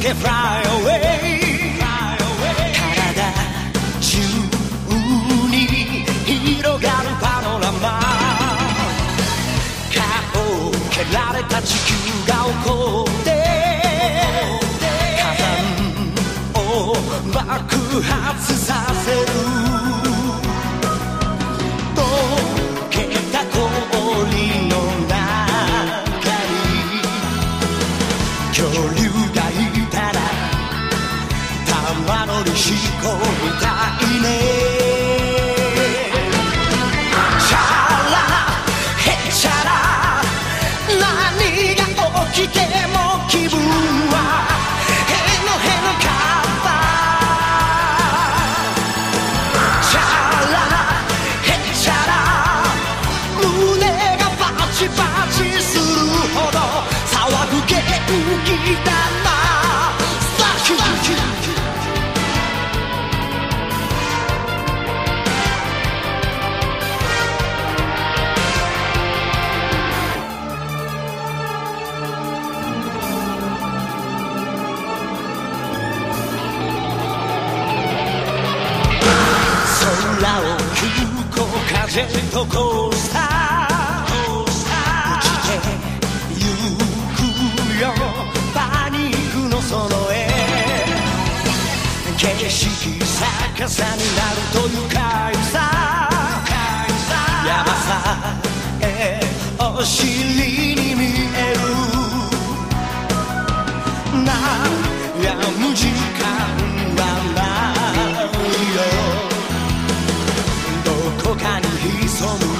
て Fly away. 体中に広がるパノラマ。顔を蹴られた地球が怒って。火山を爆発さが起ジェットコースター落ちてゆくよ。パニックのその絵景色逆さになると愉快さ。山さえお尻に見える。悩む時間 He's home.